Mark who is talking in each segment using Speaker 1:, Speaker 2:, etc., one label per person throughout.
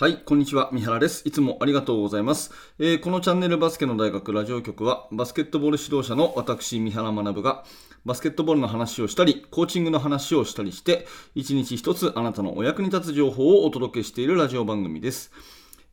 Speaker 1: はい、こんにちは。三原です。いつもありがとうございます。えー、このチャンネルバスケの大学ラジオ局は、バスケットボール指導者の私、三原学が、バスケットボールの話をしたり、コーチングの話をしたりして、一日一つあなたのお役に立つ情報をお届けしているラジオ番組です。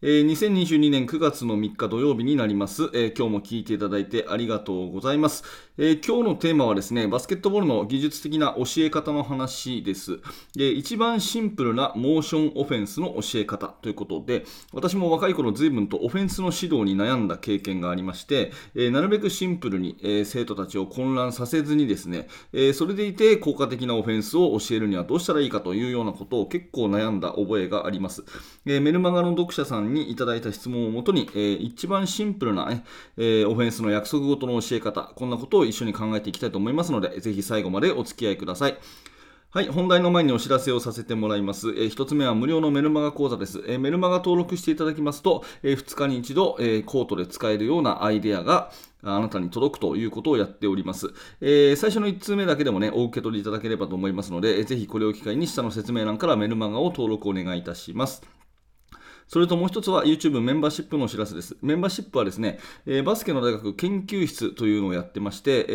Speaker 1: えー、2022年9月の3日土曜日になります、えー、今日も聞いていただいてありがとうございます、えー、今日のテーマはですね、バスケットボールの技術的な教え方の話です。で一番シンプルなモーションオフェンスの教え方ということで、私も若い頃随分とオフェンスの指導に悩んだ経験がありまして、えなるべくシンプルに、え生徒たちを混乱させずにですね、えそれでいて効果的なオフェンスを教えるにはどうしたらいいかというようなことを結構悩んだ覚えがあります。えメルマガの読者さんにいただいた質問をもとに、えー、一番シンプルな、ね、えー、オフェンスの約束ごとの教え方、こんなことを一緒に考えていきたいと思いますので、ぜひ最後までお付き合いください。はい、本題の前にお知らせをさせてもらいます。えー、1つ目は無料のメルマガ講座です。えー、メルマガ登録していただきますと、えー、2日に1度、えー、コートで使えるようなアイデアがあなたに届くということをやっております。えー、最初の1通目だけでもね、お受け取りいただければと思いますので、えー、ぜひこれを機会に下の説明欄からメルマガを登録お願いいたします。それともう一つは YouTube メンバーシップのお知らせです。メンバーシップはですね、えー、バスケの大学研究室というのをやってまして、え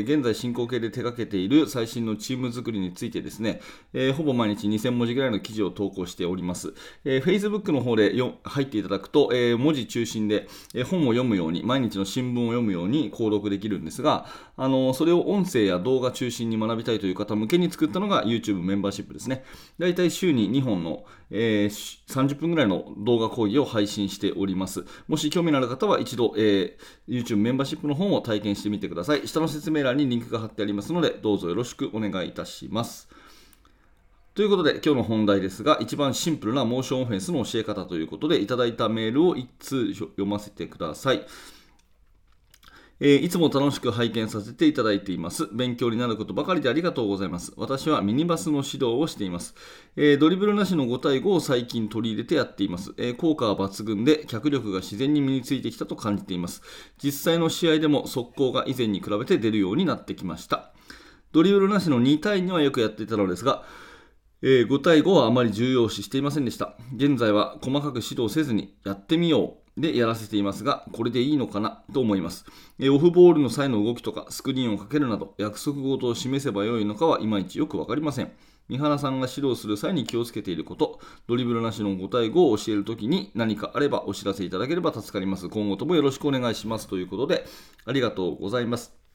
Speaker 1: ー、現在進行形で手掛けている最新のチーム作りについてですね、えー、ほぼ毎日2000文字ぐらいの記事を投稿しております。えー、Facebook の方で入っていただくと、えー、文字中心で、本を読むように、毎日の新聞を読むように購読できるんですが、あのそれを音声や動画中心に学びたいという方向けに作ったのが YouTube メンバーシップですね。だいたい週に2本の、えー、30分ぐらいの動画講義を配信しております。もし興味のある方は一度、えー、YouTube メンバーシップの方を体験してみてください。下の説明欄にリンクが貼ってありますので、どうぞよろしくお願いいたします。ということで、今日の本題ですが、一番シンプルなモーションオフェンスの教え方ということで、いただいたメールを1通読ませてください。えー、いつも楽しく拝見させていただいています。勉強になることばかりでありがとうございます。私はミニバスの指導をしています。えー、ドリブルなしの5対5を最近取り入れてやっています。えー、効果は抜群で脚力が自然に身についてきたと感じています。実際の試合でも速攻が以前に比べて出るようになってきました。ドリブルなしの2対2はよくやっていたのですが、えー、5対5はあまり重要視していませんでした。現在は細かく指導せずにやってみようでやらせていますが、これでいいのかなと思います。オフボールの際の動きとかスクリーンをかけるなど約束事を示せばよいのかはいまいちよくわかりません。三原さんが指導する際に気をつけていること、ドリブルなしの5対5を教えるときに何かあればお知らせいただければ助かります。今後ともよろしくお願いしますということで、ありがとうございます。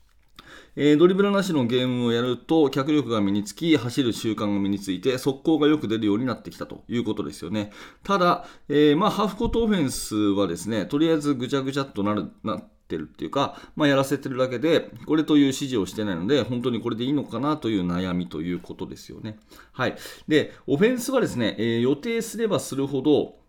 Speaker 1: えー、ドリブルなしのゲームをやると脚力が身につき走る習慣が身について速攻がよく出るようになってきたということですよね。ただ、えー、まあ、ハーフコートオフェンスはですねとりあえずぐちゃぐちゃっとなるなってるっていうか、まあ、やらせてるだけでこれという指示をしてないので本当にこれでいいのかなという悩みということですよね。はい。でオフェンスはですね、えー、予定すればするほど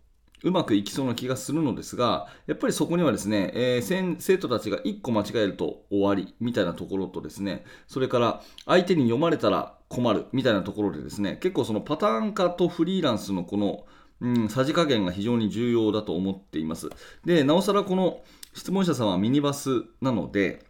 Speaker 1: うまくいきそうな気がするのですが、やっぱりそこにはですね、えー、生徒たちが1個間違えると終わりみたいなところとですね、それから相手に読まれたら困るみたいなところでですね、結構そのパターン化とフリーランスのこの、うん、さじ加減が非常に重要だと思っています。で、なおさらこの質問者さんはミニバスなので、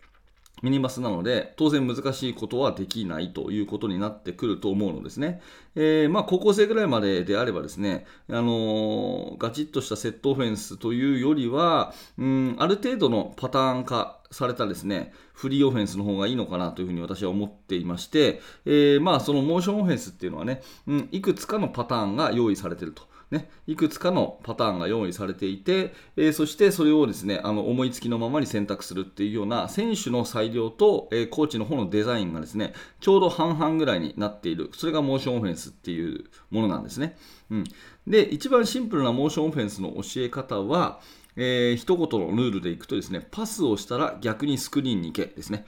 Speaker 1: ミニバスなので、当然難しいことはできないということになってくると思うのですね。えー、まあ、高校生ぐらいまでであればですね、あのー、ガチッとしたセットオフェンスというよりは、うん、ある程度のパターン化されたですね、フリーオフェンスの方がいいのかなというふうに私は思っていまして、えー、まあ、そのモーションオフェンスっていうのはね、うん、いくつかのパターンが用意されていると。ね、いくつかのパターンが用意されていて、えー、そしてそれをですねあの思いつきのままに選択するっていうような選手の裁量と、えー、コーチの方のデザインがですねちょうど半々ぐらいになっている。それがモーションオフェンスっていうものなんですね、うん、で一番シンプルなモーションオフェンスの教え方はえー、一言のルールでいくとですね、パスをしたら逆にスクリーンに行けですね。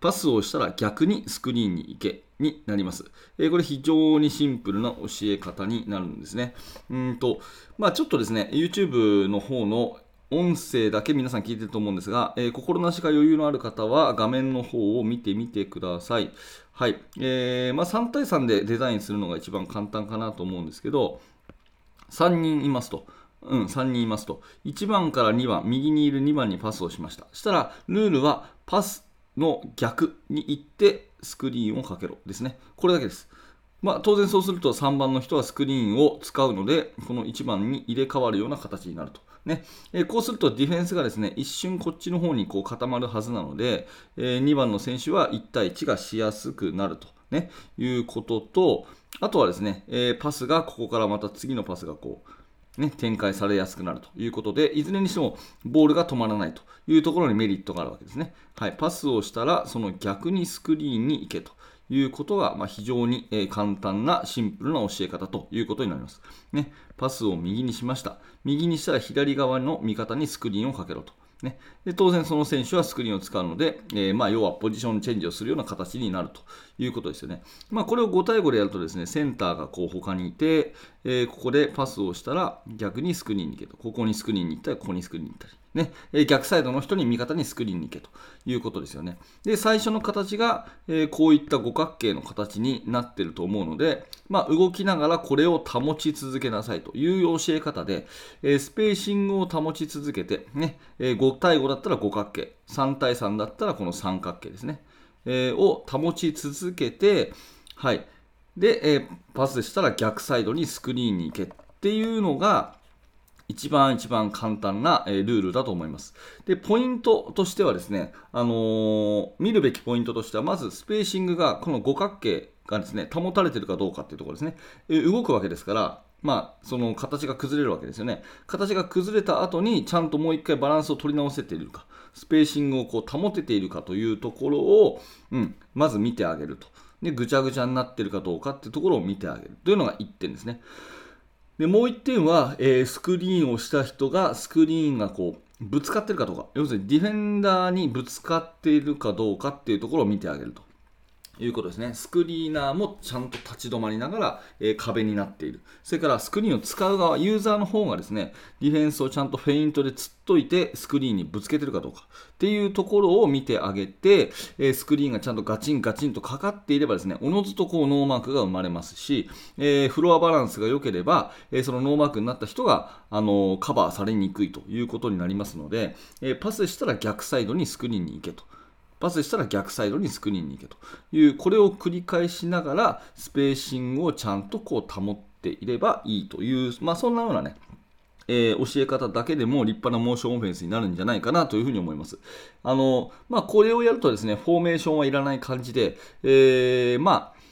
Speaker 1: パスをしたら逆にスクリーンに行け。になります。えー、これ非常にシンプルな教え方になるんですね。うんと、まあちょっとですね、YouTube の方の音声だけ皆さん聞いてると思うんですが、えー、心なしか余裕のある方は画面の方を見てみてください。はい。えー、まあ、3対3でデザインするのが一番簡単かなと思うんですけど、3人いますと。うん、3人いますと。1番から2番、右にいる2番にパスをしました。したら、ルールはパスの逆に行ってスクリーンをかけろですね。これだけです。まあ、当然そうすると3番の人はスクリーンを使うので、この1番に入れ替わるような形になると。ねえ、こうするとディフェンスがですね一瞬こっちの方にこう固まるはずなので、えー、2番の選手は1対1がしやすくなると、ね、いうことと、あとはですね、え、パスがここからまた次のパスがこう、ね、展開されやすくなるということで、いずれにしてもボールが止まらないというところにメリットがあるわけですね。はい、パスをしたら、その逆にスクリーンに行けと。いうことが、まあ、非常に、簡単なシンプルな教え方ということになります。ね、パスを右にしました。右にしたら左側の味方にスクリーンをかけろと。ね、で当然その選手はスクリーンを使うので、えー、まあ、要はポジションチェンジをするような形になるということですよね。まあ、これを5対5でやるとですね、センターがこう他にいて、えー、ここでパスをしたら逆にスクリーンに行けと。ここにスクリーンに行ったり、ここにスクリーンに行ったり。ね、え逆サイドの人に味方にスクリーンに行けということですよね。で、最初の形が、えー、こういった五角形の形になっていると思うので、まあ、動きながらこれを保ち続けなさいという教え方で、えー、スペーシングを保ち続けて、ねえー、5対5だったら五角形、3対3だったらこの三角形ですね、えを保ち続けて、はい。で、えパスでしたら逆サイドにスクリーンに行けっていうのが、一番一番簡単な、えルールだと思います。で、ポイントとしてはですね、あのー、見るべきポイントとしては、まずスペーシングがこの五角形がですね、保たれてるかどうかっていうところですね。え動くわけですから、まあ、その形が崩れるわけですよね。形が崩れた後に、ちゃんともう一回バランスを取り直せているか、スペーシングをこう保てているかというところを、うん、まず見てあげると。で、ぐちゃぐちゃになってるかどうかっていうところを見てあげる。というのが1点ですね。でもう1点は、えー、スクリーンをした人がスクリーンがこうぶつかってるかどうか。要するにディフェンダーにぶつかっているかどうかっていうところを見てあげると。いうことですね。スクリーナーもちゃんと立ち止まりながら、えー、壁になっている。それからスクリーンを使う側、ユーザーの方がですね、ディフェンスをちゃんとフェイントでつっといて、スクリーンにぶつけてるかどうかっていうところを見てあげて、えー、スクリーンがちゃんとガチンガチンとかかっていればですね、おのずとこうノーマークが生まれますし、えー、フロアバランスが良ければ、えそのノーマークになった人が、あのカバーされにくいということになりますので、えパスしたら逆サイドにスクリーンに行けと。パスしたら逆サイドにスクリーンに行けという、これを繰り返しながら、スペーシングをちゃんとこう保っていればいいという、まあ、そんなようなね、えー、教え方だけでも立派なモーションオフェンスになるんじゃないかなというふうに思います。あの、まあ、これをやるとですね、フォーメーションはいらない感じで、えー、まあ、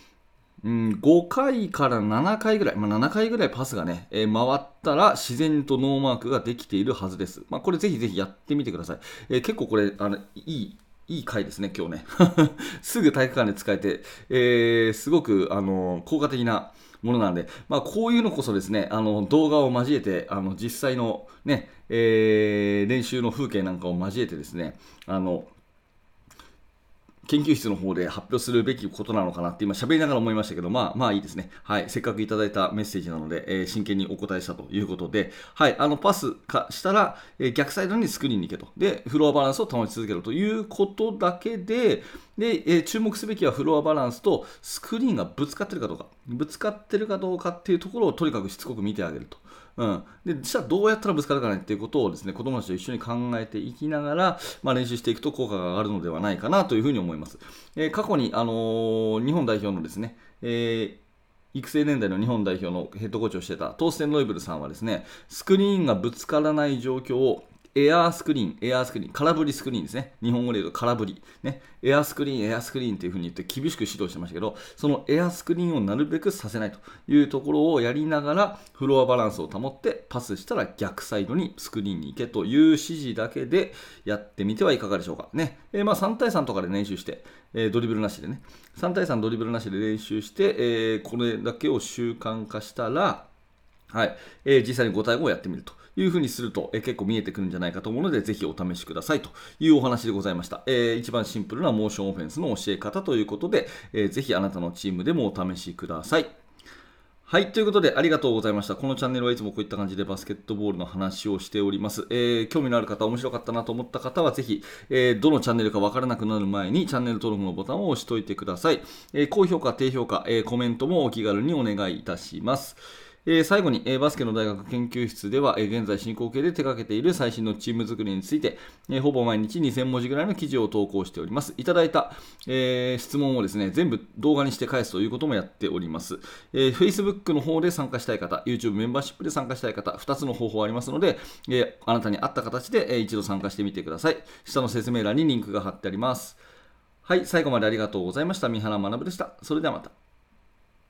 Speaker 1: うん、5回から7回ぐらい、まあ、7回ぐらいパスがね、えー、回ったら自然とノーマークができているはずです。まあ、これぜひぜひやってみてください。え、結構これ、あの、いい、いい回ですね、今日ね。すぐ体育館で使えて、えー、すごく、あの、効果的なものなんで、まあ、こういうのこそですね、あの、動画を交えて、あの、実際のね、えー、練習の風景なんかを交えてですね、あの、研究室の方で発表するべきことなのかなって今喋りながら思いましたけど、まあまあいいですね。はい。せっかくいただいたメッセージなので、えー、真剣にお答えしたということで、はい。あの、パスかしたら、えー、逆サイドにスクリーンに行けと。で、フロアバランスを保ち続けるということだけで、で、えー、注目すべきはフロアバランスとスクリーンがぶつかってるかどうか。ぶつかってるかどうかっていうところをとにかくしつこく見てあげると。うん、でじゃあどうやったらぶつかるかねっていうことをですね子供たちと一緒に考えていきながら、まあ、練習していくと効果が上がるのではないかなというふうに思います。えー、過去に、あのー、日本代表のですね、えー育成年代の日本代表のヘッドコーチをしてたトーステン・ロイブルさんはですねスクリーンがぶつからない状況をエアースクリーン、エアースクリーン、空振りスクリーンですね。日本語で言うと空振り。ね。エアースクリーン、エアースクリーンっていう風に言って厳しく指導してましたけど、そのエアースクリーンをなるべくさせないというところをやりながら、フロアバランスを保ってパスしたら逆サイドにスクリーンに行けという指示だけでやってみてはいかがでしょうか。ね。えー、まあ3対3とかで練習して、えー、ドリブルなしでね。3対3ドリブルなしで練習して、えー、これだけを習慣化したら、はい、えー、実際に5対5をやってみると。いうふうにすると、え結構見えてくるんじゃないかと思うので、ぜひお試しくださいというお話でございました。えー、一番シンプルなモーションオフェンスの教え方ということで、えー、ぜひあなたのチームでもお試しください。はい。ということで、ありがとうございました。このチャンネルはいつもこういった感じでバスケットボールの話をしております。えー、興味のある方、面白かったなと思った方は、ぜひ、えー、どのチャンネルかわからなくなる前に、チャンネル登録のボタンを押しておいてください。えー、高評価、低評価、えコメントもお気軽にお願いいたします。え最後に、えバスケの大学研究室では、え現在進行形で手掛けている最新のチーム作りについて、えほぼ毎日2000文字ぐらいの記事を投稿しております。いただいた、え質問をですね、全部動画にして返すということもやっております。え Facebook の方で参加したい方、YouTube メンバーシップで参加したい方、2つの方法ありますので、えあなたに合った形で、えー一度参加してみてください。下の説明欄にリンクが貼ってあります。はい、最後までありがとうございました。三原学でした。それではまた。